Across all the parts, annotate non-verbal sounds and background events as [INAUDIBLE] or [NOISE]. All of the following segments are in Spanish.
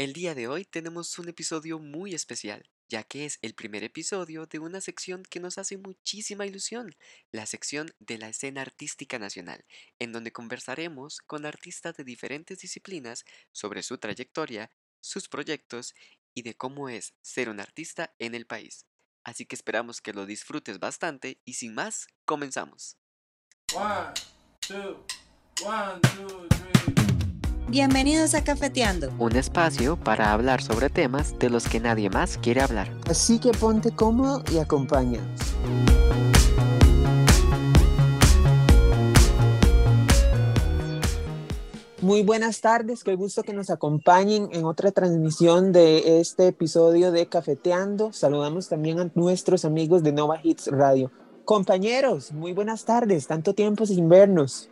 El día de hoy tenemos un episodio muy especial, ya que es el primer episodio de una sección que nos hace muchísima ilusión, la sección de la escena artística nacional, en donde conversaremos con artistas de diferentes disciplinas sobre su trayectoria, sus proyectos y de cómo es ser un artista en el país. Así que esperamos que lo disfrutes bastante y sin más, comenzamos. One, two, one, two, three. Bienvenidos a Cafeteando. Un espacio para hablar sobre temas de los que nadie más quiere hablar. Así que ponte cómodo y acompáñanos. Muy buenas tardes, qué gusto que nos acompañen en otra transmisión de este episodio de Cafeteando. Saludamos también a nuestros amigos de Nova Hits Radio. Compañeros, muy buenas tardes, tanto tiempo sin vernos.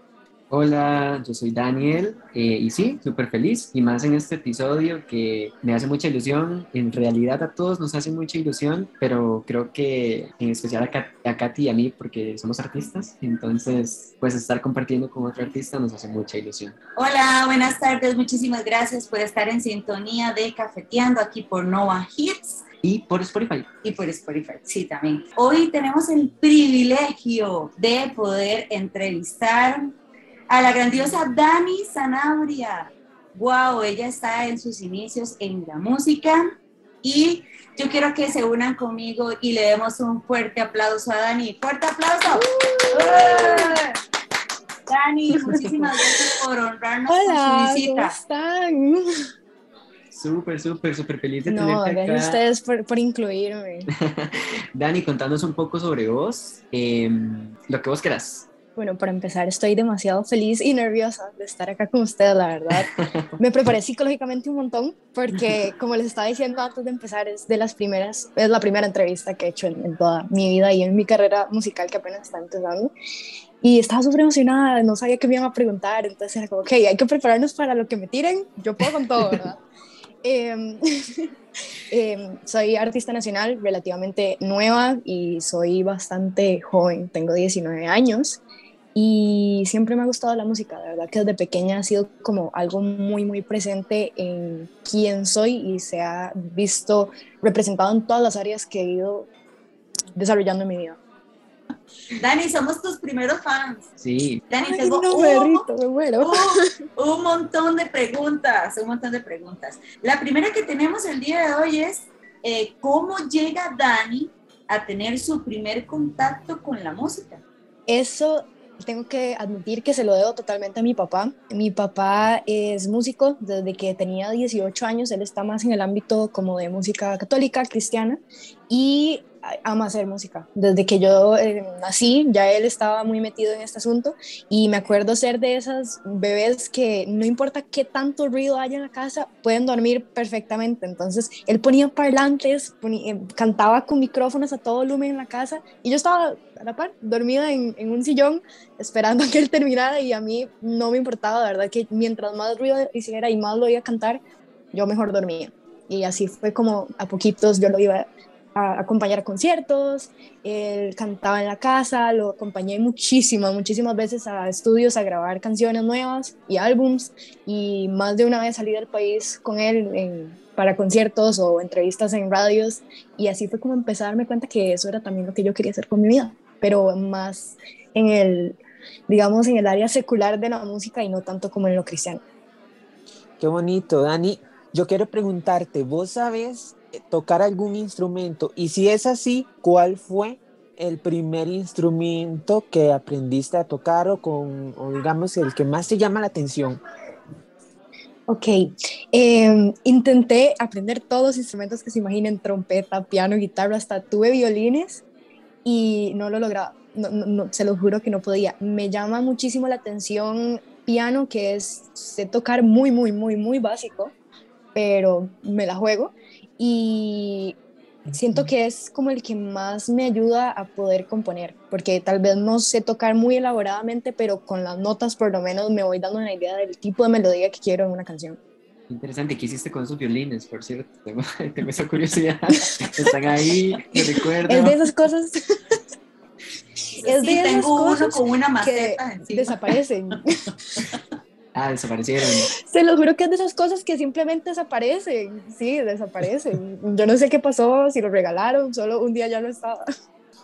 Hola, yo soy Daniel eh, y sí, súper feliz y más en este episodio que me hace mucha ilusión. En realidad a todos nos hace mucha ilusión, pero creo que en especial a, Kat- a Katy y a mí porque somos artistas, entonces pues estar compartiendo con otro artista nos hace mucha ilusión. Hola, buenas tardes. Muchísimas gracias por estar en sintonía de Cafeteando aquí por Nova Hits Y por Spotify. y por Spotify. Sí, también. Hoy tenemos el privilegio de poder entrevistar a la grandiosa Dani Sanabria. Wow, ella está en sus inicios en la música y yo quiero que se unan conmigo y le demos un fuerte aplauso a Dani. ¡Fuerte aplauso! ¡Eh! Dani, muchísimas gracias por honrarnos con su Hola, ¿cómo visita. están? Súper, súper, súper feliz de No, tenerte gracias a acá. ustedes por, por incluirme. [LAUGHS] Dani, contanos un poco sobre vos, em, lo que vos quieras. Bueno, para empezar, estoy demasiado feliz y nerviosa de estar acá con ustedes, la verdad. Me preparé psicológicamente un montón porque, [LAUGHS] como les estaba diciendo antes de empezar, es de las primeras, es la primera entrevista que he hecho en, en toda mi vida y en mi carrera musical que apenas está empezando. Y estaba súper emocionada, no sabía qué me iban a preguntar, entonces era como, ok, hay que prepararnos para lo que me tiren, yo puedo con todo, ¿verdad? [LAUGHS] Em, [LAUGHS] em, soy artista nacional relativamente nueva y soy bastante joven, tengo 19 años y siempre me ha gustado la música, de verdad que desde pequeña ha sido como algo muy, muy presente en quién soy y se ha visto representado en todas las áreas que he ido desarrollando en mi vida. Dani, somos tus primeros fans. Sí, Dani, Ay, tengo no, un, me derrito, me muero. un- un montón de preguntas, un montón de preguntas. La primera que tenemos el día de hoy es, eh, ¿cómo llega Dani a tener su primer contacto con la música? Eso tengo que admitir que se lo debo totalmente a mi papá. Mi papá es músico desde que tenía 18 años. Él está más en el ámbito como de música católica, cristiana, y ama hacer música. Desde que yo eh, nací, ya él estaba muy metido en este asunto y me acuerdo ser de esas bebés que no importa qué tanto ruido haya en la casa, pueden dormir perfectamente. Entonces, él ponía parlantes, ponía- eh, cantaba con micrófonos a todo volumen en la casa y yo estaba a la par, dormida en, en un sillón esperando a que él terminara y a mí no me importaba, de verdad que mientras más ruido hiciera y más lo iba a cantar, yo mejor dormía. Y así fue como a poquitos yo lo iba acompañar a conciertos, él cantaba en la casa, lo acompañé muchísimas, muchísimas veces a estudios a grabar canciones nuevas y álbums y más de una vez salí del país con él para conciertos o entrevistas en radios y así fue como empecé a darme cuenta que eso era también lo que yo quería hacer con mi vida, pero más en el, digamos, en el área secular de la música y no tanto como en lo cristiano. Qué bonito, Dani. Yo quiero preguntarte, ¿vos sabes tocar algún instrumento? Y si es así, ¿cuál fue el primer instrumento que aprendiste a tocar o con, o digamos, el que más te llama la atención? Ok, em, intenté aprender todos los instrumentos que se imaginen, trompeta, piano, guitarra, hasta tuve violines y no lo lograba, no, no, no, se lo juro que no podía. Me llama muchísimo la atención piano, que es, sé tocar muy, muy, muy, muy básico, pero me la juego y siento que es como el que más me ayuda a poder componer, porque tal vez no sé tocar muy elaboradamente, pero con las notas por lo menos me voy dando una idea del tipo de melodía que quiero en una canción. Interesante, ¿qué hiciste con esos violines, por cierto? Tengo, tengo esa curiosidad. Están ahí, me recuerdo. Es de esas cosas es Sí, de esas tengo uno cosas con una que maceta encima. desaparecen. [LAUGHS] Ah, desaparecieron. Se lo juro que es de esas cosas que simplemente desaparecen. Sí, desaparecen. Yo no sé qué pasó, si lo regalaron, solo un día ya no estaba.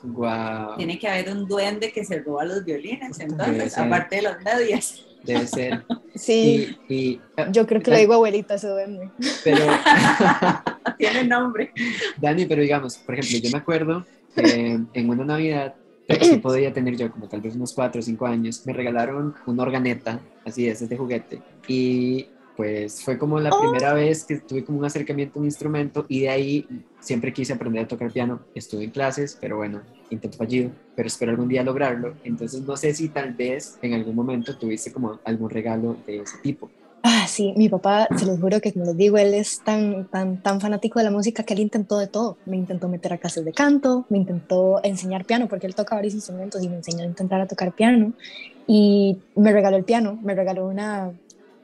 Wow. Tiene que haber un duende que se roba los violines, entonces, aparte de los medias. Debe ser. Sí, Y, y- yo creo que le digo abuelita ese duende. pero, [LAUGHS] Tiene nombre. Dani, pero digamos, por ejemplo, yo me acuerdo que en una Navidad, que [CLEARS THROAT] podía tener yo como tal vez unos 4 o 5 años, me regalaron una organeta, así es, es de juguete. Y pues fue como la Oh. primera vez que tuve como un acercamiento a un instrumento y de ahí siempre quise aprender a tocar piano. Estuve en clases, pero bueno, intento fallido, pero espero algún día lograrlo. Entonces no sé si tal vez en algún momento tuviste como algún regalo de ese tipo. Ah, sí, mi papá, se los juro que como les digo, él es tan, tan, tan fanático de la música que él intentó de todo. Me intentó meter a clases de canto, me intentó enseñar piano, porque él toca varios instrumentos y me enseñó a intentar a tocar piano. Y me regaló el piano, me regaló una,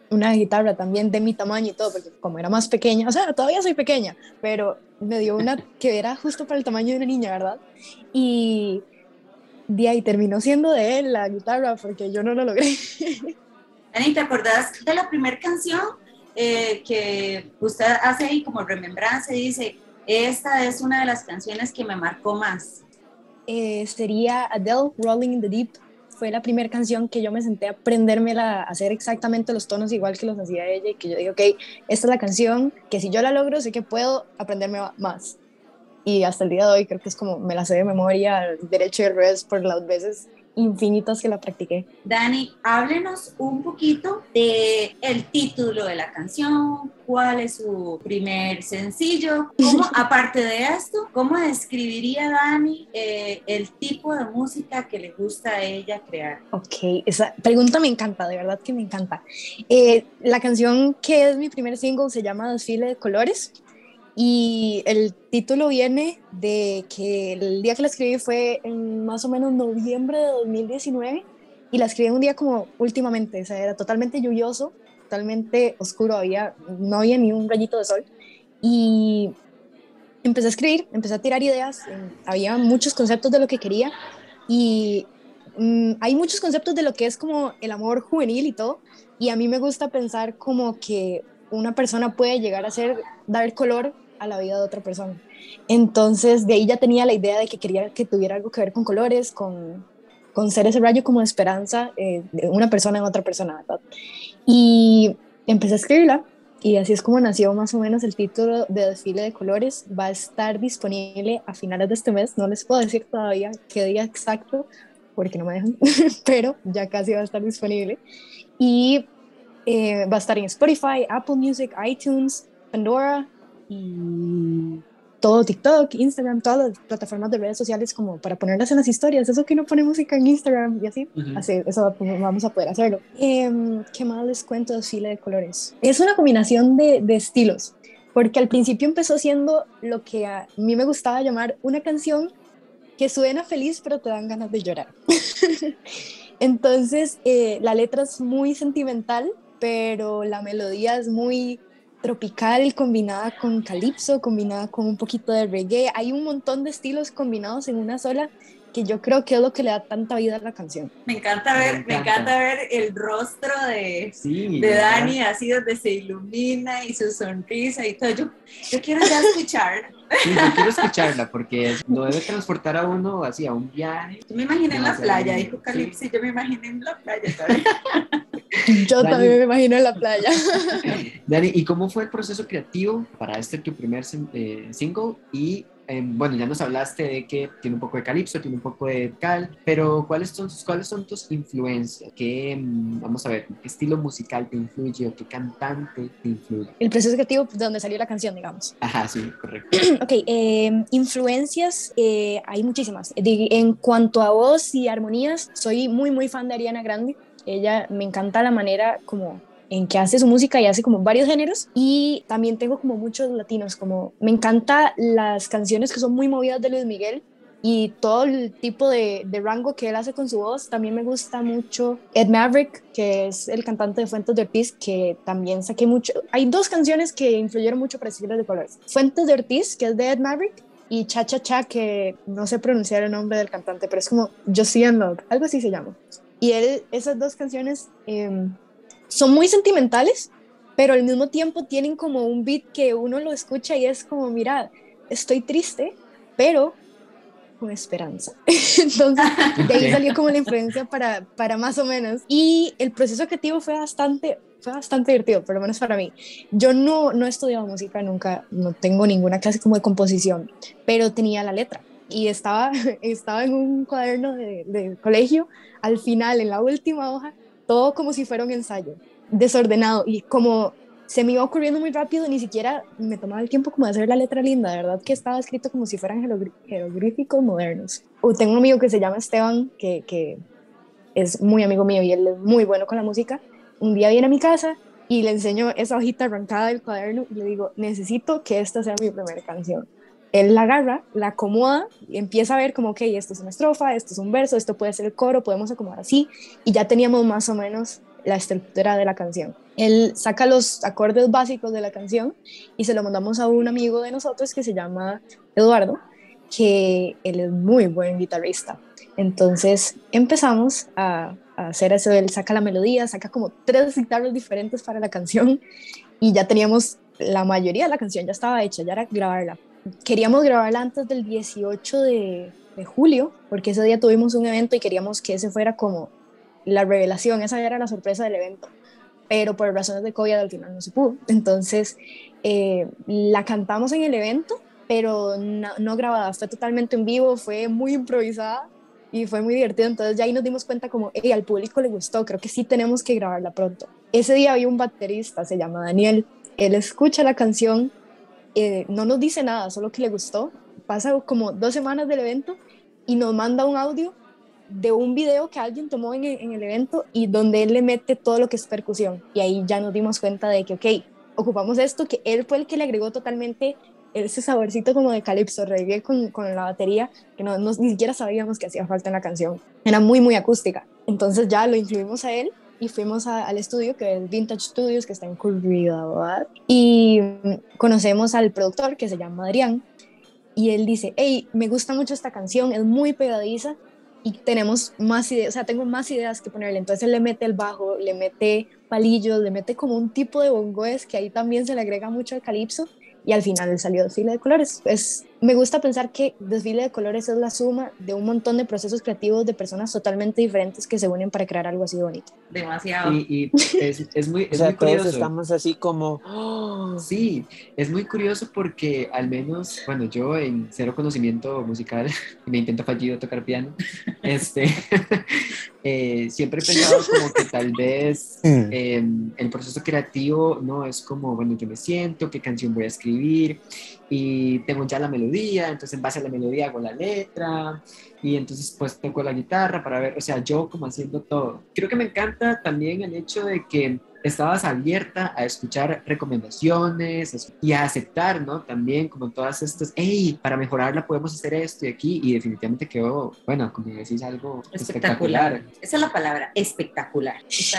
una guitarra también de mi tamaño y todo, porque como era más pequeña, o sea, todavía soy pequeña, pero me dio una que era justo para el tamaño de una niña, ¿verdad? Y de ahí terminó siendo de él la guitarra, porque yo no lo logré. [LAUGHS] Dani, ¿te acordás de la primera canción eh, que usted hace ahí como remembranza dice, esta es una de las canciones que me marcó más? eh, sería Adele, Rolling in the Deep. Fue la primera canción que yo me senté a aprendérmela, a hacer exactamente los tonos igual que los hacía ella y que yo digo, ok, esta es la canción que si yo la logro, sé que puedo aprenderme más. Y hasta el día de hoy creo que es como me la sé de memoria, derecho y revés, por las veces infinitas que la practiqué. Dani, háblenos un poquito de el título de la canción, cuál es su primer sencillo, cómo, [LAUGHS] aparte de esto, cómo describiría Dani eh, el tipo de música que le gusta a ella crear. Ok, esa pregunta me encanta, de verdad que me encanta. Eh, la canción que es mi primer single se llama Desfile de Colores y el título viene de que el día que la escribí fue en más o menos noviembre de 2019 y la escribí un día como últimamente, o sea, era totalmente lluvioso, totalmente oscuro, había, no había ni un rayito de sol. Y empecé a escribir, empecé a tirar ideas, había muchos conceptos de lo que quería y mm, hay muchos conceptos de lo que es como el amor juvenil y todo, y a mí me gusta pensar como que una persona puede llegar a ser, dar color a la vida de otra persona. Entonces, de ahí ya tenía la idea de que quería que tuviera algo que ver con colores, con, con ser ese rayo como esperanza eh, de una persona en otra persona. Y empecé a escribirla y así es como nació más o menos el título de Desfile de Colores. Va a estar disponible a finales de este mes, no les puedo decir todavía qué día exacto porque no me dejan, [LAUGHS] pero ya casi va a estar disponible. Y eh, va a estar en Spotify, Apple Music, iTunes, Pandora y todo TikTok, Instagram, todas las plataformas de redes sociales como para ponerlas en las historias. Eso que no pone música en Instagram y así. Ujú. Así, eso vamos a poder hacerlo. Em, ¿Qué más les cuento de desfile de colores? Es una combinación de, de estilos, porque al principio empezó siendo lo que a mí me gustaba llamar una canción que suena feliz pero te dan ganas de llorar. [LAUGHS] Entonces, eh, la letra es muy sentimental, pero la melodía es muy tropical, combinada con calipso, combinada con un poquito de reggae. Hay un montón de estilos combinados en una sola que yo creo que es lo que le da tanta vida a la canción. Me encanta ver, me encanta. encanta ver el rostro de, Sí. de ¿verdad? Dani así donde se ilumina y su sonrisa y todo. Yo, yo quiero ya [LAUGHS] escuchar. Sí, yo quiero escucharla porque lo debe transportar a uno así a un viaje. Yo me imaginé en la playa, dijo Calypso, y yo me imaginé en la playa. [LAUGHS] Yo Dani. también me imagino en la playa. [LAUGHS] Dani, ¿y cómo fue el proceso creativo para este tu primer eh, single? Y eh, bueno, ya nos hablaste de que tiene un poco de calipso, tiene un poco de cal, pero ¿cuáles son, cuáles son tus influencias? ¿Qué, mm, vamos a ver, qué estilo musical te influye o qué cantante te influye? El proceso creativo de donde salió la canción, digamos. [CLEARS THROAT] Ajá, sí, correcto. [CLEARS THROAT] Ok, eh, influencias, eh, hay muchísimas. En cuanto a voz y armonías, soy muy, muy fan de Ariana Grande. Ella me encanta la manera como en que hace su música y hace como varios géneros y también tengo como muchos latinos, como me encanta las canciones que son muy movidas de Luis Miguel y todo el tipo de, de rango que él hace con su voz. También me gusta mucho Ed Maverick, que es el cantante de Fuentes de Ortiz, que también saqué mucho. Hay dos canciones que influyeron mucho para Estilos de Colores. Fuentes de Ortiz, que es de Ed Maverick, y Cha Cha Cha, que no sé pronunciar el nombre del cantante, pero es como Just See and Love, algo así se llama. Y él, esas dos canciones, eh, son muy sentimentales, pero al mismo tiempo tienen como un beat que uno lo escucha y es como, mira, estoy triste, pero con esperanza. [LAUGHS] Entonces, [LAUGHS] de ahí salió como la influencia para, para más o menos. Y el proceso creativo fue bastante, fue bastante divertido, por lo menos para mí. Yo no, no he estudiado música nunca, no tengo ninguna clase como de composición, pero tenía la letra. Y estaba, [LAUGHS] estaba en un cuaderno de, de colegio, al final, en la última hoja, todo como si fuera un ensayo, desordenado. Y como se me iba ocurriendo muy rápido, ni siquiera me tomaba el tiempo como de hacer la letra linda, de verdad que estaba escrito como si fueran jeroglíficos modernos. O tengo un amigo que se llama Esteban, que, que es muy amigo mío y él es muy bueno con la música. Un día viene a mi casa y le enseño esa hojita arrancada del cuaderno y le digo, necesito que esta sea mi primera canción. Él la agarra, la acomoda y empieza a ver como, ok, esto es una estrofa, esto es un verso, esto puede ser el coro, podemos acomodar así. Y ya teníamos más o menos la estructura de la canción. Él saca los acordes básicos de la canción y se lo mandamos a un amigo de nosotros que se llama Eduardo, que él es muy buen guitarrista. Entonces empezamos a, a hacer eso, él saca la melodía, saca como tres guitarras diferentes para la canción y ya teníamos la mayoría de la canción, ya estaba hecha, ya era grabarla. Queríamos grabarla antes del 18 de, de julio, porque ese día tuvimos un evento y queríamos que ese fuera como la revelación, esa era la sorpresa del evento, pero por razones de COVID al final no se pudo. Entonces, eh, la cantamos en el evento, pero no, no, grabada, fue totalmente en vivo, fue muy improvisada y fue muy divertido. Entonces ya ahí nos dimos cuenta como, hey, al público le gustó, creo que sí tenemos que grabarla pronto. Ese día había un baterista, se llama Daniel, él escucha la canción, eh, no nos dice nada, solo que le gustó. Pasa como dos semanas del evento y nos manda un audio de un video que alguien tomó en en el, evento y donde él le mete todo lo que es percusión. Y ahí ya nos dimos cuenta de que, ok, ocupamos esto, que él fue el que le agregó totalmente ese saborcito como de calipso, reggae con, con la batería, que no, no, ni siquiera sabíamos que hacía falta en la canción. Era muy, muy acústica. Entonces ya lo incluimos a él y fuimos al estudio, que es Vintage Studios, que está en Curridabat, y conocemos al productor, que se llama Adrián, y él dice, hey, me gusta mucho esta canción, es muy pegadiza, y tenemos más ideas, o sea, tengo más ideas que ponerle. Entonces él le mete el bajo, le mete palillos, le mete como un tipo de bongoes que ahí también se le agrega mucho el calipso y al final salió Desfile de Colores. Es, me gusta pensar que Desfile de Colores es la suma de un montón de procesos creativos de personas totalmente diferentes que se unen para crear algo así de bonito. Demasiado. Y, y [LAUGHS] es, es, muy, es o sea, muy curioso. todos estamos así como... [GASPS] Sí, es muy curioso porque al menos, bueno, yo en cero conocimiento musical, [LAUGHS] me intento fallido tocar piano, [LAUGHS] este, eh, siempre he pensado como que tal vez eh, el proceso creativo no es como, bueno, yo me siento, qué canción voy a escribir y tengo ya la melodía, entonces en base a la melodía hago la letra y entonces pues toco la guitarra para ver, o sea, yo como haciendo todo. Creo que me encanta también el hecho de que estabas abierta a escuchar recomendaciones y a aceptar, ¿no? También como todas estas, hey, para mejorarla podemos hacer esto y aquí y definitivamente quedó, bueno, como decís, algo espectacular. espectacular. Esa es la palabra, espectacular.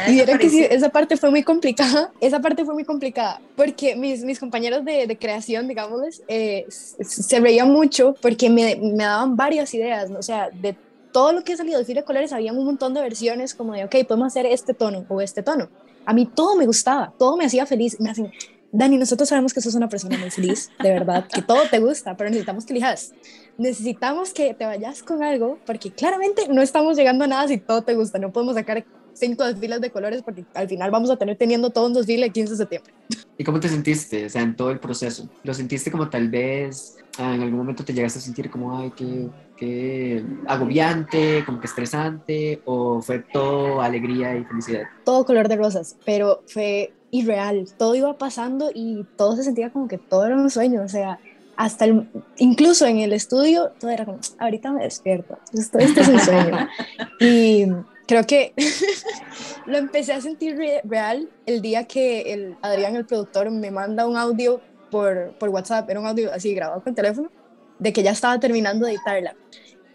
Y era que sí, esa parte fue muy complicada, [LAUGHS] esa parte fue muy complicada porque mis, mis compañeros de, de creación, digámosles, eh, se reían mucho porque me, me daban varias ideas, ¿no? o sea, de todo lo que ha salido de Fira Colores había un montón de versiones como de, ok, podemos hacer este tono o este tono. A mí todo me gustaba, todo me hacía feliz. Me hacen, Dani, nosotros sabemos que sos una persona muy feliz, de verdad, que todo te gusta, pero necesitamos que elijas. Necesitamos que te vayas con algo, porque claramente no estamos llegando a nada si todo te gusta. No podemos sacar cinco desfiles de colores porque al final vamos a tener teniendo todo un desfile el 15 de septiembre. ¿Y cómo te sentiste, o sea, en todo el proceso? ¿Lo sentiste como tal vez, ah, en algún momento te llegaste a sentir como, ay, qué, qué agobiante, como que estresante, o fue todo alegría y felicidad? Todo color de rosas, pero fue irreal, todo iba pasando y todo se sentía como que todo era un sueño, o sea, hasta el, incluso en el estudio, todo era como, ahorita me despierto, esto, esto es un sueño. [LAUGHS] y creo que [LAUGHS] lo empecé a sentir re real el día que el Adrián, el productor, me manda un audio por, por WhatsApp, era un audio así grabado con teléfono, de que ya estaba terminando de editarla.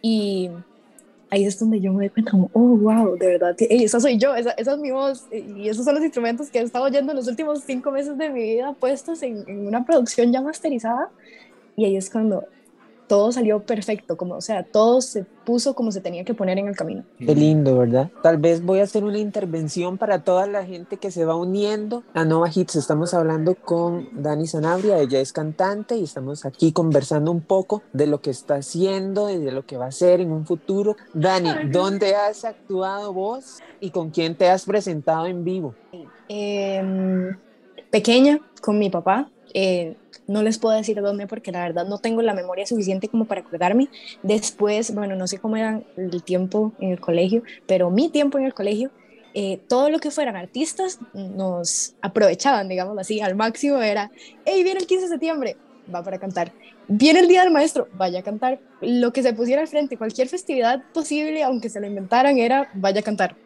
Y ahí es donde yo me doy cuenta, como, oh, wow, de verdad, hey, esa soy yo, esa, esa, es mi voz, y esos son los instrumentos que he estado oyendo los últimos cinco meses de mi vida puestos en, en una producción ya masterizada. Y ahí es cuando, todo salió perfecto, como, o sea, todo se puso como se tenía que poner en el camino. Qué lindo, ¿verdad? Tal vez voy a hacer una intervención para toda la gente que se va uniendo a Nova Hits. Estamos hablando con Dani Sanabria, ella es cantante y estamos aquí conversando un poco de lo que está haciendo y de lo que va a hacer en un futuro. Dani, ¿dónde has actuado vos y con quién te has presentado en vivo? Em, pequeña, con mi papá. Eh, no les puedo decir dónde porque la verdad no tengo la memoria suficiente como para acordarme. Después, bueno, no sé cómo era el tiempo en el colegio, pero mi tiempo en el colegio, eh, todo lo que fueran artistas nos aprovechaban, digamos así, al máximo era, hey, viene el 15 de septiembre, va para cantar. Viene el Día del Maestro, vaya a cantar. Lo que se pusiera al frente, cualquier festividad posible, aunque se lo inventaran, era vaya a cantar.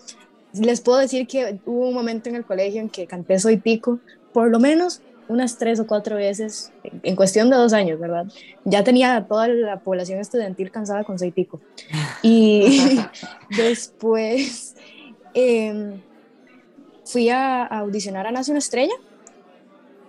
Les puedo decir que hubo un momento en el colegio en que canté Soy Tico, por lo menos unas tres o cuatro veces en cuestión de dos años, ¿verdad? Ya tenía toda la población estudiantil cansada con Soy Tico. Y [LAUGHS] después em, fui a, audicionar a Nace una Estrella.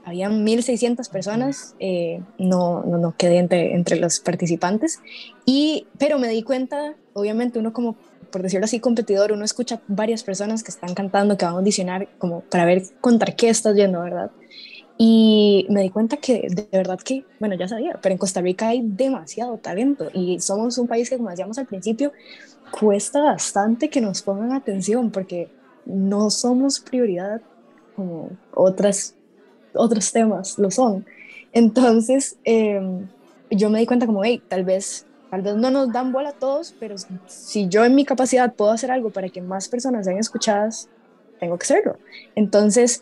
Habían 1.600 personas, eh, no, no, no, quedé entre, entre los participantes, y, pero me di cuenta, obviamente uno como por decirlo así, competidor, uno escucha varias personas que están cantando, que van a audicionar, como para ver contra qué estás yendo, ¿verdad? Y me di cuenta que de verdad que, bueno, ya sabía, pero en Costa Rica hay demasiado talento y somos un país que, como decíamos al principio, cuesta bastante que nos pongan atención porque no somos prioridad como otras, otros temas lo son. Entonces, em, yo me di cuenta como, hey, tal vez, tal vez no nos dan bola a todos, pero si yo en mi capacidad puedo hacer algo para que más personas sean escuchadas, tengo que hacerlo. Entonces,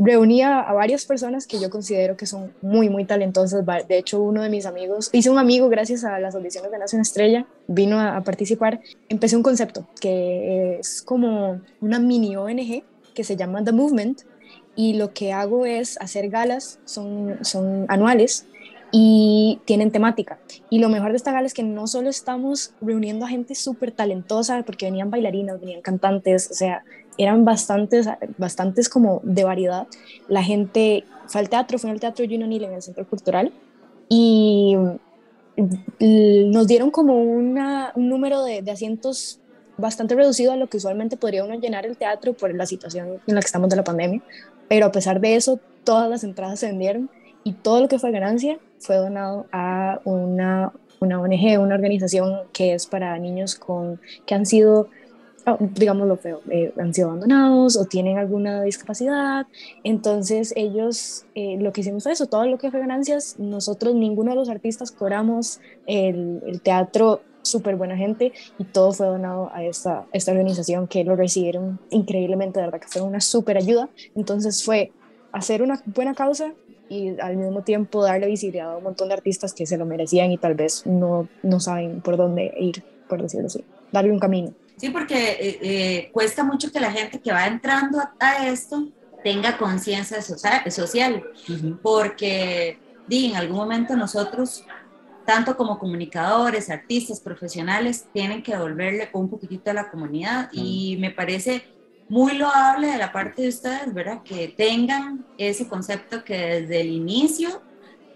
reunía a varias personas que yo considero que son muy, muy talentosas. De hecho, uno de mis amigos, hice un amigo gracias a las audiciones de Nación Estrella, vino a, participar. Empecé un concepto que es como una mini ONG que se llama The Movement y lo que hago es hacer galas, son, son anuales y tienen temática. Y lo mejor de esta gala es que no solo estamos reuniendo a gente súper talentosa, porque venían bailarinas, venían cantantes, o sea, eran bastantes, bastantes como de variedad. La gente fue al teatro, fue al Teatro Juno Neal en el Centro Cultural y nos dieron como una, un número de, de, asientos bastante reducido a lo que usualmente podría uno llenar el teatro por la situación en la que estamos de la pandemia, pero a pesar de eso, todas las entradas se vendieron y todo lo que fue ganancia fue donado a una, una ONG, una organización que es para niños con, que han sido Oh, digamos lo feo, eh, han sido abandonados o tienen alguna discapacidad. Entonces ellos, eh, lo que hicimos fue eso, todo lo que fue ganancias, nosotros, ninguno de los artistas cobramos el, el teatro, súper buena gente y todo fue donado a esta, esta organización que lo recibieron increíblemente, de verdad que fue una súper ayuda. Entonces fue hacer una buena causa y al mismo tiempo darle visibilidad a un montón de artistas que se lo merecían y tal vez no, no saben por dónde ir, por decirlo así, darle un camino. Sí, porque eh, eh, cuesta mucho que la gente que va entrando a, esto tenga conciencia social, porque di, en algún momento nosotros, tanto como comunicadores, artistas, profesionales, tienen que devolverle un poquitito a la comunidad y me parece muy loable de la parte de ustedes, ¿verdad? Que tengan ese concepto que desde el inicio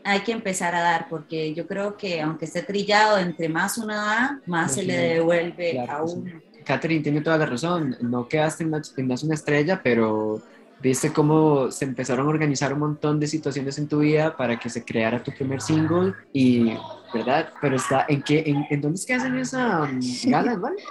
hay que empezar a dar, porque yo creo que aunque esté trillado, entre más uno da, más se le devuelve a uno. Catherine tiene toda la razón, no quedaste en, una estrella, pero viste cómo se empezaron a organizar un montón de situaciones en tu vida para que se creara tu primer single y, ¿verdad? Pero está, ¿en qué, en, dónde es que hacen esa um, gala, [LAUGHS] ¿vale?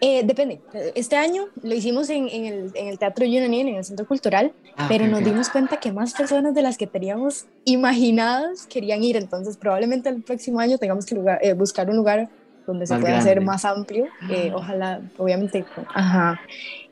Eh, depende. Este año lo hicimos en, en, el, en el, Teatro Union, en el Centro Cultural, ah, pero nos dimos cuenta que más personas de las que teníamos imaginadas querían ir, entonces probablemente el próximo año tengamos que lugar, eh, buscar un lugar donde se pueda hacer más amplio, eh, ojalá, obviamente, ajá.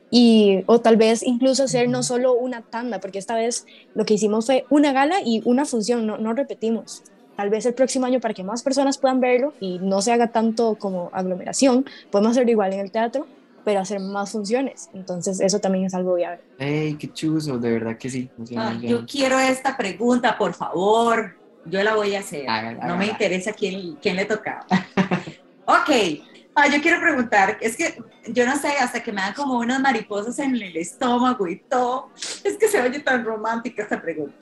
Y, o tal vez incluso hacer no solo una tanda, porque esta vez lo que hicimos fue una gala y una función, no, no repetimos. Tal vez el próximo año, para que más personas puedan verlo y no se haga tanto como aglomeración, podemos hacerlo igual en el teatro, pero hacer más funciones. Entonces, eso también es algo viable. ¡Ey, qué chuzo! De verdad que sí. Ah, yo quiero esta pregunta, por favor. Yo la voy a hacer. no me interesa quién, quién le tocaba. [LAUGHS] Ok, ah, yo quiero preguntar, es que yo no sé, hasta que me dan como unas mariposas en el estómago y todo, es que se oye tan romántica esta pregunta.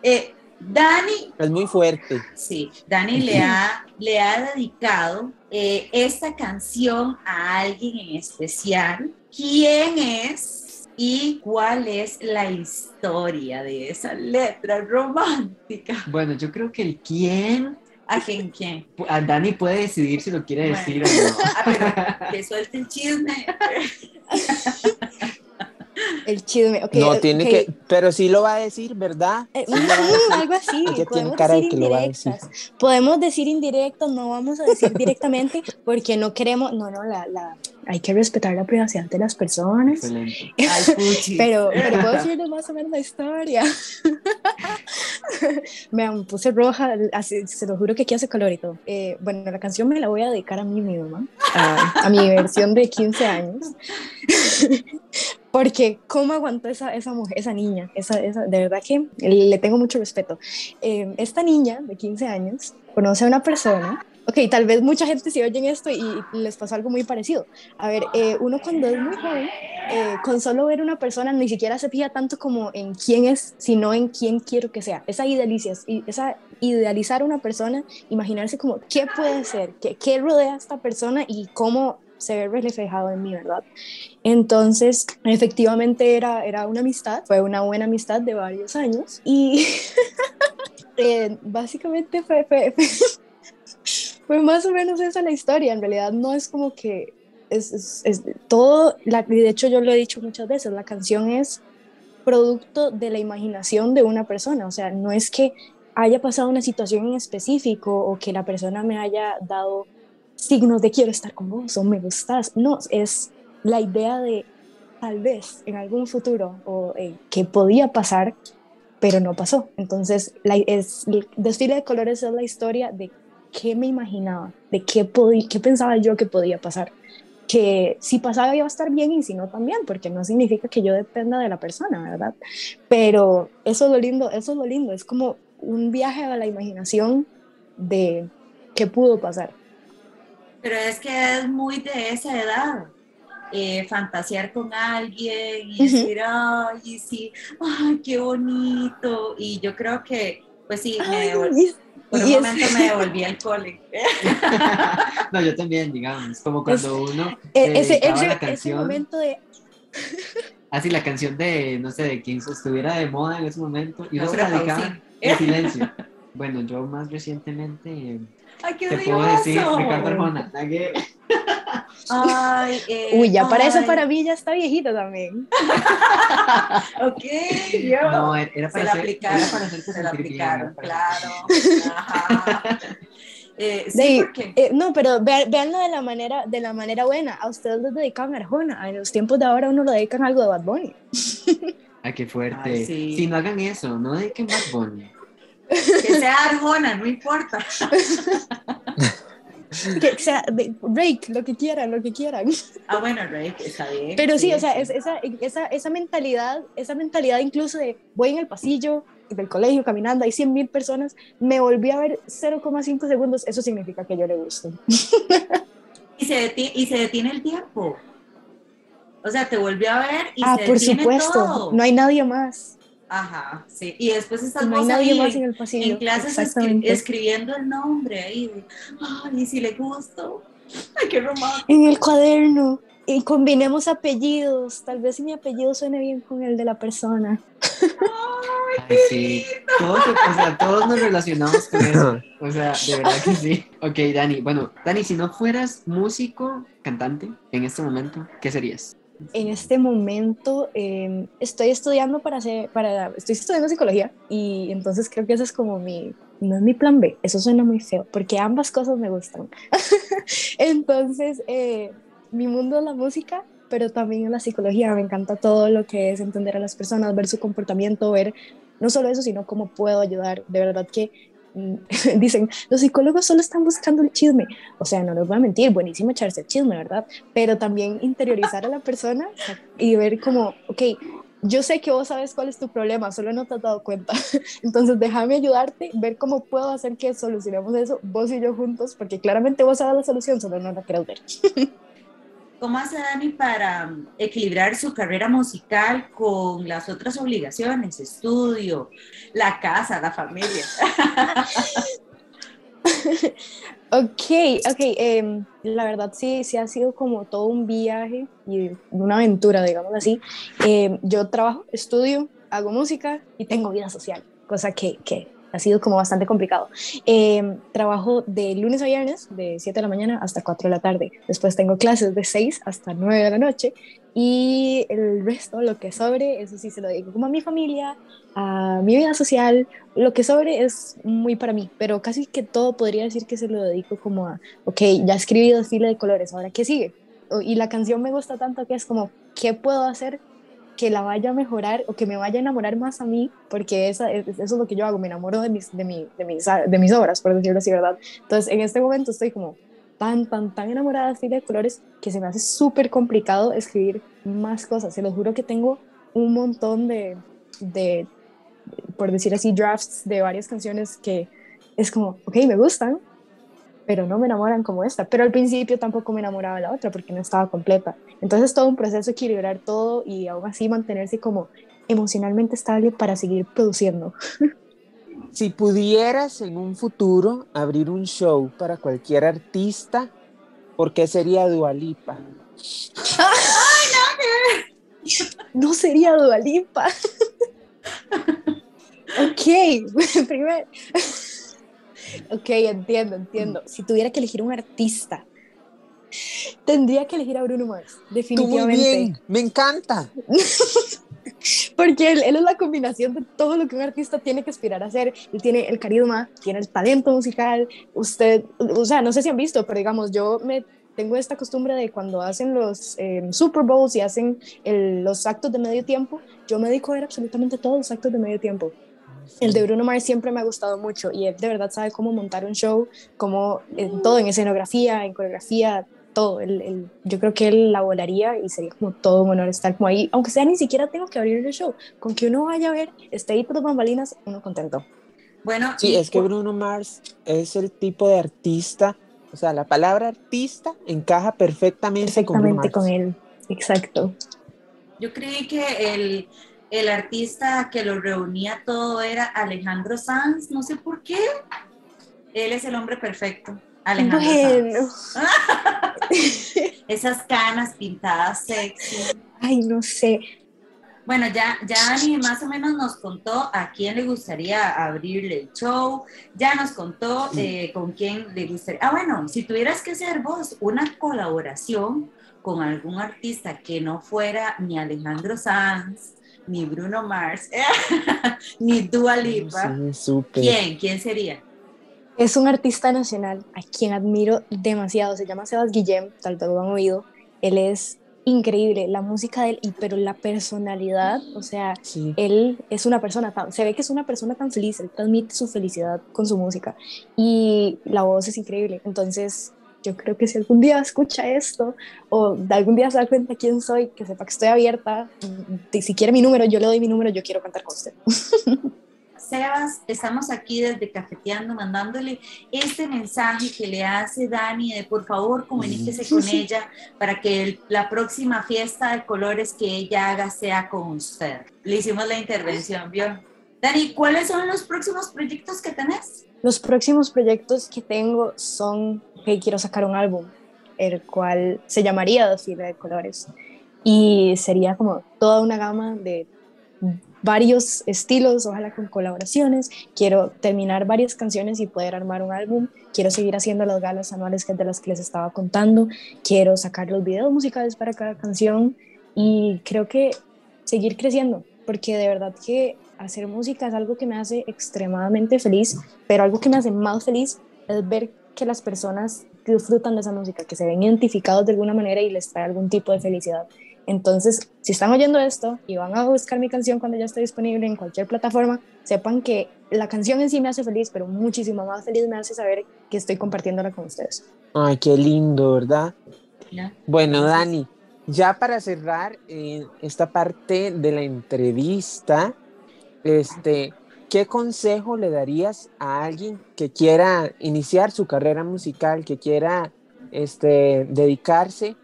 Eh, Dani, Es muy fuerte. sí, Dani le ha, le ha dedicado eh, esta canción a alguien en especial. ¿Quién es y cuál es la historia de esa letra romántica? Bueno, yo creo que el quién, ¿A quién quién? a Dani puede decidir si lo quiere Bueno. decir o no. [LAUGHS] Ah, pero que suelte el chisme. [LAUGHS] El chisme. ok, no, tiene que, pero sí lo va a decir, ¿verdad? Eh, Sí [LAUGHS] algo así. Ella tiene podemos cara de decir que lo va a decir. indirectas. Podemos decir indirectos, no vamos a decir directamente [LAUGHS] porque no queremos, no, no, la, la, hay que respetar la privacidad de las personas. Excelente. [LAUGHS] Ay. Pero, pero puedo decirles más o menos la historia. me me puse roja, así, se lo juro que aquí hace calor y todo. Eh, bueno, la canción me la voy a dedicar a mí misma, a, a mi versión de 15 años. Porque cómo aguantó esa, esa mujer, esa niña, esa, esa, de verdad que le tengo mucho respeto. Eh, esta niña de 15 años conoce a una persona, ok, tal vez mucha gente si oyen esto y les pasó algo muy parecido. A ver, eh, uno cuando es muy joven, eh, con solo ver una persona ni siquiera se fija tanto como en quién es, sino en quién quiero que sea. Esa, idealiza, esa idealizar una persona, imaginarse como qué puede ser, qué, qué rodea a esta persona y cómo se ve reflejado en mí, ¿verdad? Entonces, efectivamente era, era una amistad, fue una buena amistad de varios años y [LAUGHS] eh, básicamente fue, fue, [LAUGHS] fue más o menos esa la historia, en realidad no es como que es, es, es todo, la, de hecho yo lo he dicho muchas veces, la canción es producto de la imaginación de una persona, o sea, no es que haya pasado una situación en específico o que la persona me haya dado signos de quiero estar con vos o me gustas, no, es la idea de tal vez en algún futuro o eh, que podía pasar, pero no pasó. Entonces, la, es, el desfile de colores es la historia de qué me imaginaba, de qué, qué pensaba yo que podía pasar. Que si pasaba iba a estar bien y si no también, porque no significa que yo dependa de la persona, ¿verdad? Pero eso es lo lindo, eso es lo lindo, es como un viaje a la imaginación de qué pudo pasar. Pero es que es muy de esa edad. Eh, fantasear con alguien y Ujú. decir, ay, sí, ay, qué bonito. Y yo creo que, pues sí, me Ay, devol- y- por un momento me devolví al cole. [LAUGHS] no, yo también, digamos, como cuando uno e- se ese, ese, la ese canción, momento de así la canción de, no sé, de quien estuviera de moda en ese momento, y uno la dedicaba en silencio. Bueno, yo más recientemente eh, Ay, qué te puedo decir. Ricardo Arjona. Ay, [LAUGHS] eh, Uy, ya para eso ay, para mí ya está viejito también. [LAUGHS] Ok, yo. No, era era se para la hacer, aplicaron, era para se la aplicaron, para claro. Ajá. Eh, sí, De- porque eh, no, pero ve- véanlo de la manera de la manera buena. A ustedes les dedican a Arjona. En los tiempos de ahora uno lo dedican a algo de Bad Bunny. Ay, qué fuerte. Ay, sí. Si no hagan eso, no dediquen Bad Bunny. [LAUGHS] que sea Arjona, no importa. [LAUGHS] Que sea de Rake, lo que quieran, lo que quieran. Ah, bueno, Rey, está bien. Pero sí, o sea, es, esa, esa, esa mentalidad, esa mentalidad incluso de voy en el pasillo del colegio caminando, hay 100 mil personas, me volví a ver 0,5 segundos, eso significa que yo le gusto. Y se, detiene, y se detiene el tiempo. O sea, te volvió a ver y ah, se por detiene supuesto, todo. no hay nadie más. Ajá, sí. Y después estás No vos ahí más en- el pasillo. en clases escri- escribiendo el nombre ahí. de, Ay, y si le gusto. [LAUGHS] Ay, qué romántico. En el cuaderno. Y combinemos apellidos. Tal vez mi apellido suene bien con el de la persona. Ay, sí. Todos, o sea, todos nos relacionamos con eso. [LAUGHS] O sea, de verdad que sí. Ok, Dani. Bueno, Dani, si no fueras músico, cantante, en este momento, ¿qué serías? En este momento eh, estoy estudiando para hacer, para, estoy estudiando psicología y entonces creo que eso es como mi, no es mi plan B, eso suena muy feo, porque ambas cosas me gustan. [LAUGHS] entonces, eh, mi mundo es la música, pero también la psicología, me encanta todo lo que es entender a las personas, ver su comportamiento, ver no solo eso, sino cómo puedo ayudar. De verdad que [LAUGHS] dicen, los psicólogos solo están buscando el chisme. O sea, no les voy a mentir, buenísimo echarse el chisme, ¿verdad? Pero también interiorizar a la persona y ver como, ok, yo sé que vos sabes cuál es tu problema, solo no te has dado cuenta. [LAUGHS] Entonces, déjame ayudarte, ver cómo puedo hacer que solucionemos eso, vos y yo juntos, porque claramente vos sabes la solución, solo no la querés ver. [LAUGHS] ¿Cómo hace Dani para mm, equilibrar su carrera musical con las otras obligaciones, estudio, la casa, la familia? [LAUGHS] ok, ok, em, la verdad sí, sí ha sido como todo un viaje y una aventura, digamos así. Em, yo trabajo, estudio, hago música y tengo vida social, cosa que, que ha sido como bastante complicado. Em, trabajo de lunes a viernes, de 7 de la mañana hasta 4 de la tarde. Después tengo clases de 6 hasta 9 de la noche. Y el resto, lo que sobre, eso sí se lo dedico como a mi familia, a mi vida social. Lo que sobre es muy para mí, pero casi que todo podría decir que se lo dedico como a, ok, ya escribí desfile de colores, ahora qué sigue. Y la canción me gusta tanto que es como, ¿qué puedo hacer que la vaya a mejorar o que me vaya a enamorar más a mí, porque esa, eso es lo que yo hago, me enamoro de mis, de, mi, de, mis, de mis obras, por decirlo así, ¿verdad? Entonces, en este momento estoy como tan, tan, tan enamorada de de colores que se me hace súper complicado escribir más cosas. Se los juro que tengo un montón de, de, por decir así, drafts de varias canciones que es como, ok, me gustan, pero no me enamoran como esta. Pero al principio tampoco me enamoraba de la otra porque no estaba completa. Entonces todo un proceso equilibrar todo y aún así mantenerse como emocionalmente estable para seguir produciendo. [LAUGHS] Si pudieras en un futuro abrir un show para cualquier artista, ¿por qué sería Dualipa? [LAUGHS] No sería Dualipa. [LAUGHS] ok, primero. Ok, entiendo, entiendo. Si tuviera que elegir un artista, tendría que elegir a Bruno Mars, definitivamente. Muy bien, me encanta. [LAUGHS] Porque él, él, es la combinación de todo lo que un artista tiene que aspirar a hacer. Él tiene el carisma, tiene el talento musical. Usted, o sea, no sé si han visto, pero digamos, yo me tengo esta costumbre de cuando hacen los eh, Super Bowls y hacen el, los actos de medio tiempo, yo me dedico a ver absolutamente todos los actos de medio tiempo. El de Bruno Mars siempre me ha gustado mucho y él de verdad sabe cómo montar un show, cómo en todo, en escenografía, en coreografía, todo. Él, yo creo que él la volaría y sería como todo un honor estar como ahí, aunque sea ni siquiera tengo que abrir el show, con que uno vaya a ver, esté ahí por las bambalinas, uno contento. Bueno, sí, es que Bruno Mars es el tipo de artista, o sea, la palabra artista encaja perfectamente, perfectamente con, con él, exacto. Yo creí que el el artista que lo reunía todo era Alejandro Sanz, no sé por qué. Él es el hombre perfecto. Alejandro bueno. Sanz. [LAUGHS] Esas canas pintadas sexy. Ay, no sé. Bueno, ya, ya Ani más o menos nos contó a quién le gustaría abrirle el show, ya nos contó eh, con quién le gustaría. Ah, bueno, si tuvieras que hacer vos una colaboración con algún artista que no fuera ni Alejandro Sanz, ni Bruno Mars, [LAUGHS] ni Dua Lipa. ¿Quién? ¿Quién sería? Es un artista nacional a quien admiro demasiado. Se llama Sebas Guillem, tal vez lo han oído. Él es increíble, la música de él, pero la personalidad, o sea, él es una persona tan, se ve que es una persona tan feliz, él transmite su felicidad con su música y la voz es increíble. Entonces, yo creo que si algún día escucha esto o de algún día se da cuenta quién soy, que sepa que estoy abierta, y si quiere mi número, yo le doy mi número, yo quiero cantar con usted. [LAUGHS] Sebas, estamos aquí desde Cafeteando mandándole este mensaje que le hace Dani de por favor comuníquese con [LAUGHS] ella para que la próxima fiesta de colores que ella haga sea con usted. Le hicimos la intervención, ¿vio? Dani, ¿cuáles son los próximos proyectos que tenés? Los próximos proyectos que tengo son que quiero sacar un álbum, el cual se llamaría Desfile de Colores. Y sería como toda una gama de varios estilos, ojalá con colaboraciones. Quiero terminar varias canciones y poder armar un álbum. Quiero seguir haciendo las galas anuales que de las que les estaba contando. Quiero sacar los videos musicales para cada canción y creo que seguir creciendo, porque de verdad que hacer música es algo que me hace extremadamente feliz, pero algo que me hace más feliz es ver que las personas disfrutan de esa música, que se ven identificados de alguna manera y les trae algún tipo de felicidad. Entonces, si están oyendo esto y van a buscar mi canción cuando ya esté disponible en cualquier plataforma, sepan que la canción en sí me hace feliz, pero muchísimo más feliz me hace saber que estoy compartiéndola con ustedes. Ay, qué lindo, ¿verdad? Bueno, Dani, ya para cerrar eh, esta parte de la entrevista, este, ¿qué consejo le darías a alguien que quiera iniciar su carrera musical, que quiera este, dedicarse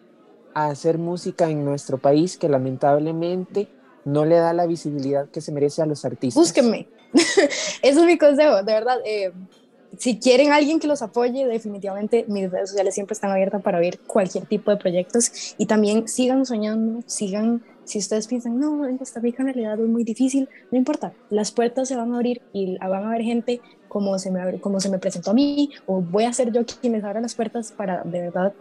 a hacer música en nuestro país que lamentablemente no le da la visibilidad que se merece a los artistas. Búsquenme. [LAUGHS] Eso es mi consejo, de verdad. eh, si quieren alguien que los apoye, definitivamente mis redes sociales siempre están abiertas para ver cualquier tipo de proyectos y también sigan soñando, sigan, si ustedes piensan, no, en Costa Rica en realidad es muy difícil, no importa, las puertas se van a abrir y van a haber gente como se me, como se me presentó a mí o voy a ser yo quien les abra las puertas para de verdad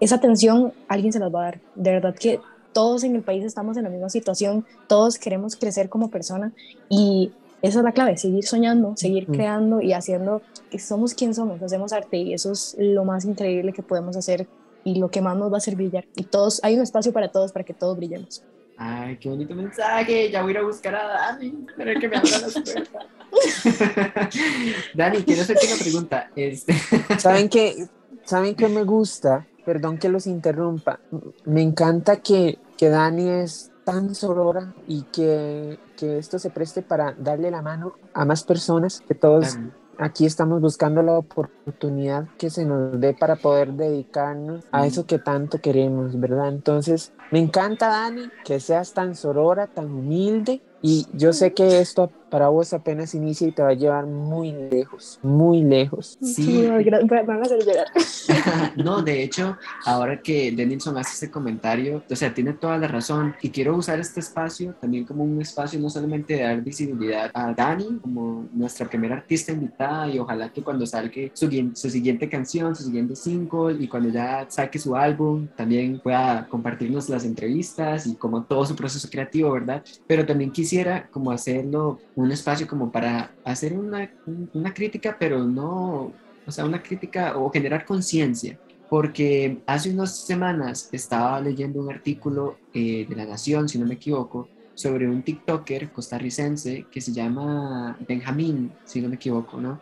esa atención alguien se las va a dar. De verdad que todos en el país estamos en la misma situación, todos queremos crecer como persona y esa es la clave, seguir soñando, seguir Ujú. creando y haciendo que somos quien somos, hacemos arte y eso es lo más increíble que podemos hacer y lo que más nos va a hacer brillar. Y todos, hay un espacio para todos, para que todos brillemos. Ay, qué bonito mensaje. Ya voy a ir a buscar a Dani. Espera que me abra las puertas. [LAUGHS] Dani, quiero hacerte una pregunta. Este, [LAUGHS] ¿Saben qué? ¿Saben qué me gusta? Perdón que los interrumpa. Me encanta que, que Dani es tan sorora y que, que esto se preste para darle la mano a más personas, que todos aquí estamos buscando la oportunidad que se nos dé para poder dedicarnos a eso que tanto queremos, ¿verdad? Entonces, me encanta, Dani, que seas tan sorora, tan humilde. Y yo sé que esto para vos apenas inicia y te va a llevar muy lejos, muy lejos. Sí. van a hacer llegar. [LAUGHS] no, de hecho, ahora que Denilson hace ese comentario, o sea, tiene toda la razón y quiero usar este espacio también como un espacio no solamente de dar visibilidad a Dani como nuestra primera artista invitada y ojalá que cuando salga su, su siguiente canción, su siguiente single y cuando ya saque su álbum también pueda compartirnos las entrevistas y como todo su proceso creativo, ¿verdad? Pero también quisiera como hacerlo un espacio como para hacer una, una crítica, pero no o sea, una crítica o generar conciencia. Porque hace unas semanas estaba leyendo un artículo eh, de La Nación, si no me equivoco, sobre un TikToker costarricense que se llama Benjamín, si no me equivoco, ¿no?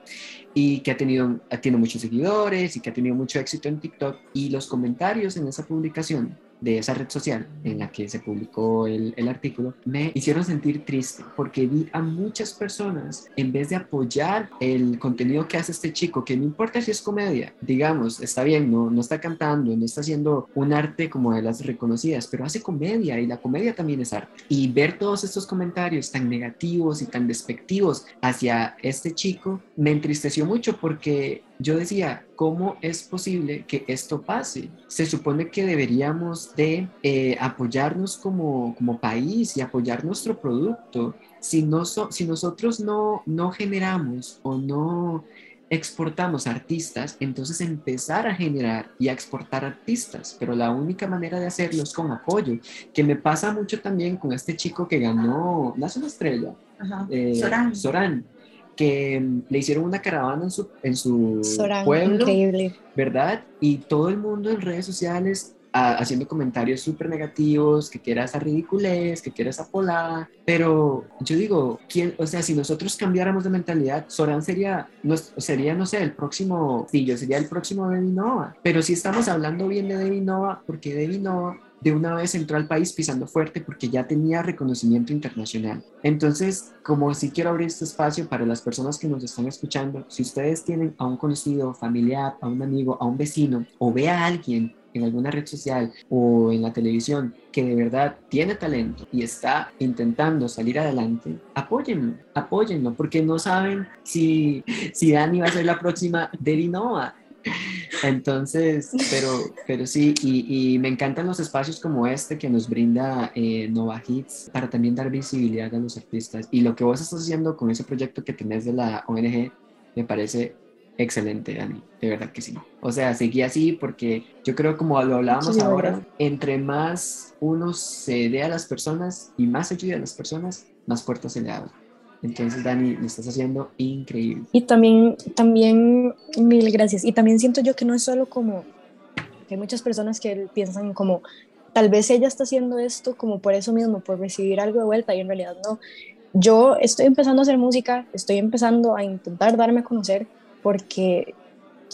Y que ha tenido, tenido muchos seguidores y que ha tenido mucho éxito en TikTok. Y los comentarios en esa publicación de esa red social en la que se publicó el, el artículo me hicieron sentir triste porque vi a muchas personas en vez de apoyar el contenido que hace este chico, que no importa si es comedia, digamos, está bien, no, no está cantando, no está haciendo un arte como de las reconocidas, pero hace comedia y la comedia también es arte. Y ver todos estos comentarios tan negativos y tan despectivos hacia este chico me entristeció mucho porque yo decía, ¿cómo es posible que esto pase? Se supone que deberíamos de eh, apoyarnos como, como país y apoyar nuestro producto. Si, no so- si nosotros no, no generamos o no exportamos artistas, entonces empezar a generar y a exportar artistas, pero la única manera de hacerlo es con apoyo, que me pasa mucho también con este chico que ganó, Nace una estrella, Ajá. eh, Során. Során, que mm, le hicieron una caravana en su, en su Során, pueblo, increíble. ¿verdad? Y todo el mundo en redes sociales ah, haciendo comentarios súper negativos, que quiera esa ridiculez, que quiera esa polada, pero yo digo, ¿quién, o sea, si nosotros cambiáramos de mentalidad, Során sería, no, sería, no sé, el próximo, sí, yo sería el próximo Debbie Nova, pero si estamos hablando bien de Debbie Nova, porque Debbie Nova de una vez entró al país pisando fuerte porque ya tenía reconocimiento internacional. Entonces, como si quiero abrir este espacio para las personas que nos están escuchando, si ustedes tienen a un conocido, familiar, a un amigo, a un vecino o ve a alguien en alguna red social o en la televisión que de verdad tiene talento y está intentando salir adelante, apóyenlo, apóyenlo, porque no saben si, si Dani va a ser la próxima Debbie Nova. Entonces, pero, pero sí, y, y me encantan los espacios como este que nos brinda eh, Nova Hits para también dar visibilidad a los artistas. Y lo que vos estás haciendo con ese proyecto que tenés de la ONG me parece excelente, Dani, de verdad que sí. O sea, seguí así porque yo creo como lo hablábamos ahora, entre más uno se dé a las personas y más ayude a las personas, más puertas se le abren. Entonces, Dani, lo estás haciendo increíble. Y también, también, mil gracias. Y también siento yo que no es solo como, que hay muchas personas que piensan como, tal vez ella está haciendo esto como por eso mismo, por recibir algo de vuelta, y en realidad no. Yo estoy empezando a hacer música, estoy empezando a intentar darme a conocer porque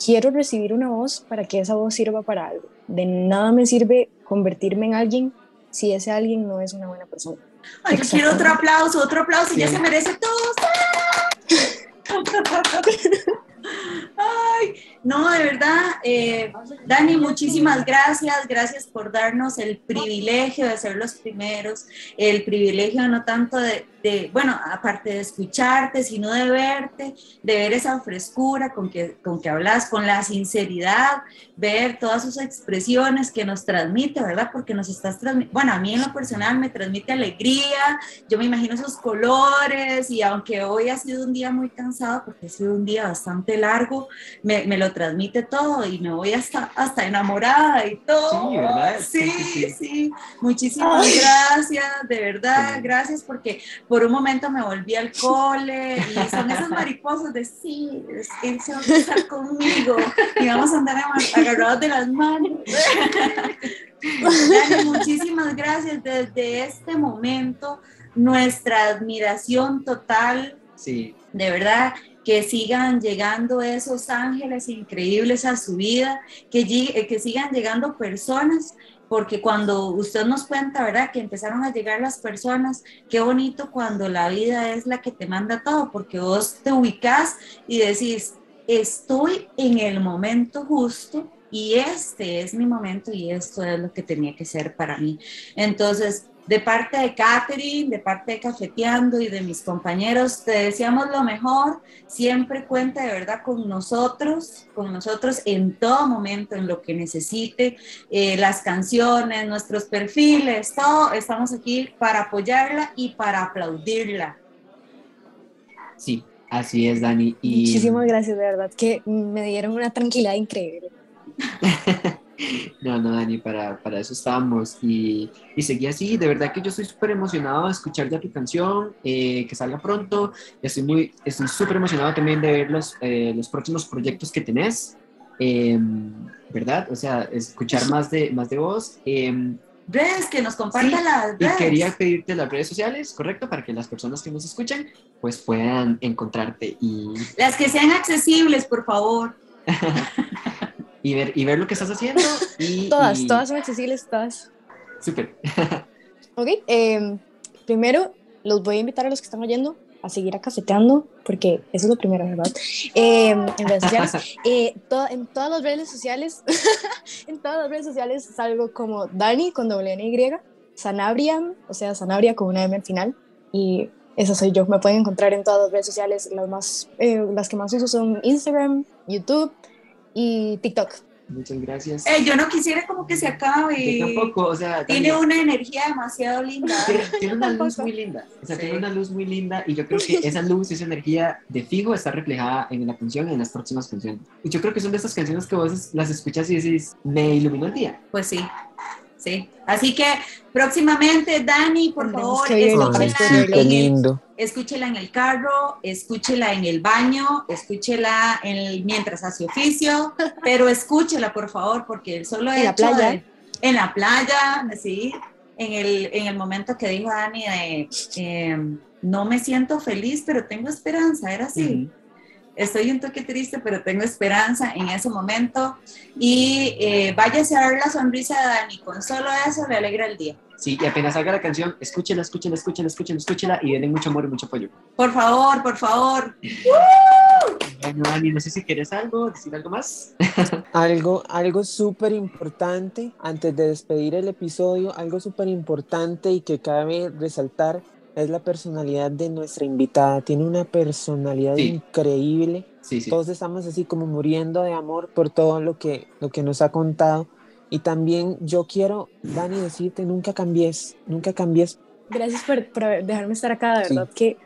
quiero recibir una voz para que esa voz sirva para algo. De nada me sirve convertirme en alguien si ese alguien no es una buena persona. Ay, yo quiero otro aplauso, otro aplauso, ya Sí. se merece todo. [LAUGHS] [LAUGHS] Ay, no, de verdad, eh, Dani, muchísimas gracias. Gracias por darnos el privilegio de ser los primeros, el privilegio no tanto de, bueno, aparte de escucharte, sino de verte, de ver esa frescura con que, con que hablas, con la sinceridad, ver todas sus expresiones que nos transmite, ¿verdad? Porque nos estás transmitiendo, bueno, a mí en lo personal me transmite alegría, yo me imagino esos colores y aunque hoy ha sido un día muy cansado, porque ha sido un día bastante largo, me, me lo transmite todo y me voy hasta, hasta enamorada y todo. Sí, ¿verdad? Sí, sí, sí. Muchísimas Ay. gracias, de verdad, sí. gracias porque por un momento me volví al cole y son esas mariposas de sí, es que se va a estar conmigo y vamos a andar agarrados de las manos. Dani, muchísimas gracias. Desde este momento, nuestra admiración total. Sí. De verdad, que sigan llegando esos ángeles increíbles a su vida, que, que sigan llegando personas porque cuando usted nos cuenta, ¿verdad? Que empezaron a llegar las personas, qué bonito cuando la vida es la que te manda todo, porque vos te ubicás y decís, estoy en el momento justo y este es mi momento y esto es lo que tenía que ser para mí. Entonces, de parte de Catherine, de parte de Cafeteando y de mis compañeros, te deseamos lo mejor. Siempre cuenta de verdad con nosotros, con nosotros en todo momento, en lo que necesite, eh, las canciones, nuestros perfiles, todo. Estamos aquí para apoyarla y para aplaudirla. Sí, así es, Dani. Y... Muchísimas gracias, de verdad, que me dieron una tranquilidad increíble. [LAUGHS] No, no, Dani, para, para eso estábamos. Y, y seguí así. De verdad que yo estoy súper emocionado de escuchar ya tu canción, eh, que salga pronto. Estoy muy, estoy súper emocionado también de ver los, eh, los próximos proyectos que tenés. Eh, ¿Verdad? O sea, escuchar más de, más de vos. redes, que nos compartan sí, las redes. Y quería pedirte las redes sociales, ¿correcto? Para que las personas que nos escuchan, pues puedan encontrarte y... Las que sean accesibles, por favor. [LAUGHS] y ver, y ver lo que estás haciendo. [LAUGHS] Y, todas, y... todas son accesibles, todas. Súper. [LAUGHS] ok, eh, primero los voy a invitar a los que están oyendo a seguir a cafeteando, porque eso es lo primero, ¿verdad? Eh, en redes sociales, [LAUGHS] eh, to en todas las redes sociales, en todas las redes sociales salgo como Dani con doble N Y, Sanabria, o sea, Sanabria con una M al final, y esa soy yo. Me pueden encontrar en todas las redes sociales, las, más, eh, las que más uso son Instagram, YouTube, y TikTok. Muchas gracias. Eh, yo no quisiera como que se acabe. Yo tampoco, o sea. Tiene también, una energía demasiado linda. [LAUGHS] Tiene, tiene una luz muy linda. O sea, sí. tiene una luz muy linda y yo creo que [LAUGHS] esa luz, esa energía de fijo está reflejada en la canción y en las próximas canciones. Y yo creo que son de estas canciones que vos las escuchas y decís, me iluminó el día. Pues sí. Sí. Así que próximamente, Dani, por favor, escúchela, sí, qué lindo. escúchela en el carro, escúchela en el baño, escúchela en el, mientras hace oficio, pero escúchela, por favor, porque el solo en la playa. De, en la playa, sí, en el, en el momento que dijo Dani de eh, no me siento feliz, pero tengo esperanza, era así. Uh -huh estoy un toque triste, pero tengo esperanza en ese momento. Y eh, váyase a ver la sonrisa de Dani, con solo eso le alegra el día. Sí, y apenas salga la canción, escúchela, escúchela, escúchela, escúchela, escúchela y denle mucho amor y mucho apoyo. Por favor, por favor. Bueno, Dani, no sé si quieres algo, decir algo más. [LAUGHS] algo algo súper importante, antes de despedir el episodio, algo súper importante y que cabe resaltar es la personalidad de nuestra invitada. Tiene una personalidad sí. increíble. Sí, sí. Todos estamos así como muriendo de amor por todo lo que, lo que nos ha contado. Y también yo quiero, Dani, decirte, nunca cambies, nunca cambies. Gracias por, por dejarme estar acá, de verdad que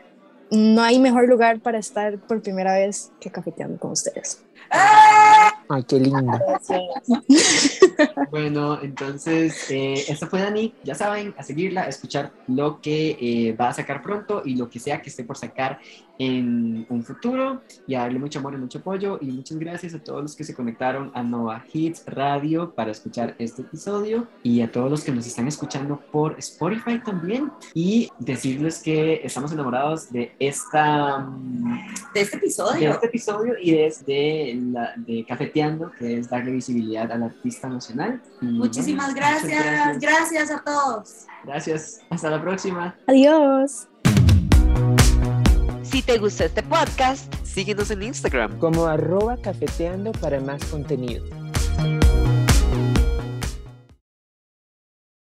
no hay mejor lugar para estar por primera vez que cafeteando con ustedes. Ay, qué linda. bueno, entonces, eh, esta fue Dani. Ya saben, a seguirla, a escuchar lo que eh, va a sacar pronto y lo que sea que esté por sacar en un futuro. Y a darle mucho amor y mucho apoyo. Y muchas gracias a todos los que se conectaron a Nova Hits Radio para escuchar este episodio. Y a todos los que nos están escuchando por Spotify también. Y decirles que estamos enamorados de esta. De este episodio. De este episodio y desde la, de Cafeteando, que es darle visibilidad al artista nacional. Y Muchísimas bueno, gracias. gracias. Gracias a todos. Gracias. Hasta la próxima. Adiós. Si te gustó este podcast, Síguenos en Instagram. como arroba cafeteando para más contenido.